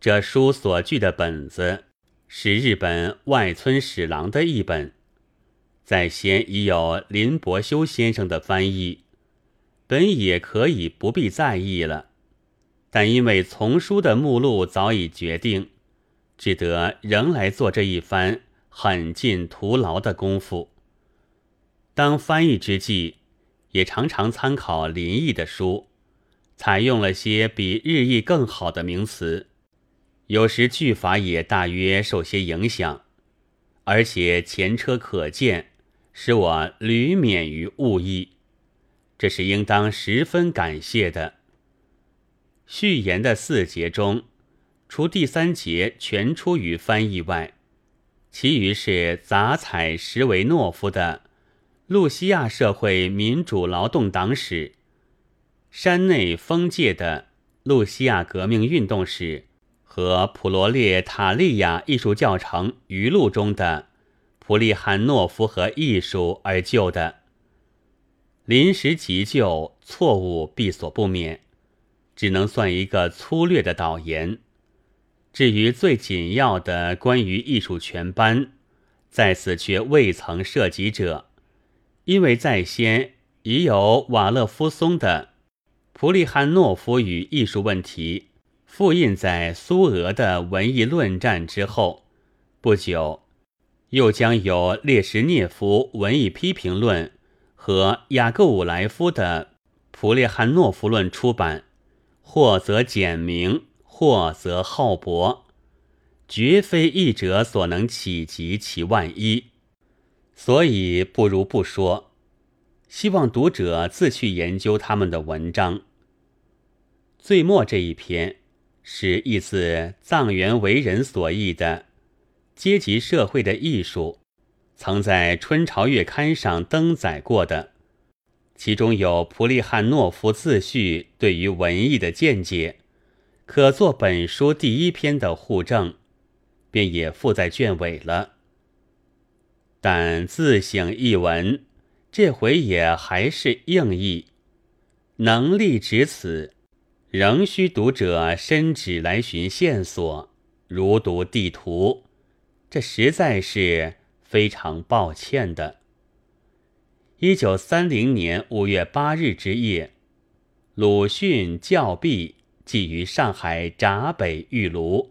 这书所具的本子是日本外村史郎的一本，在先已有林伯修先生的翻译，本也可以不必在意了，但因为丛书的目录早已决定，只得仍来做这一番很尽徒劳的功夫。当翻译之际，也常常参考林毅的书，采用了些比日译更好的名词，有时句法也大约受些影响，而且前车可鉴，使我屡免于误译，这是应当十分感谢的。序言的四节中，除第三节全出于翻译外，其余是杂采什维诺夫的。路西亚社会民主劳动党史、山内丰介的路西亚革命运动史和普罗列塔利亚艺术教程语录中的普利汉诺夫和艺术而就的，临时急救，错误必所不免，只能算一个粗略的导言。至于最紧要的关于艺术全班，在此却未曾涉及者。因为在先已有瓦勒夫松的《普利汉诺夫与艺术问题》复印在苏俄的文艺论战之后，不久，又将有列什涅夫文艺批评论和雅各伍莱夫的《普列汉诺夫论》出版，或则简明，或则浩博，绝非译者所能企及其万一。所以不如不说，希望读者自去研究他们的文章。最末这一篇是译自藏原为人所译的《阶级社会的艺术》，曾在《春潮月刊》上登载过的，其中有普利汉诺夫自序对于文艺的见解，可作本书第一篇的互证，便也附在卷尾了。但自省一文，这回也还是硬译。能力至此，仍需读者伸指来寻线索，如读地图。这实在是非常抱歉的。一九三零年五月八日之夜，鲁迅教毕，寄于上海闸北玉炉。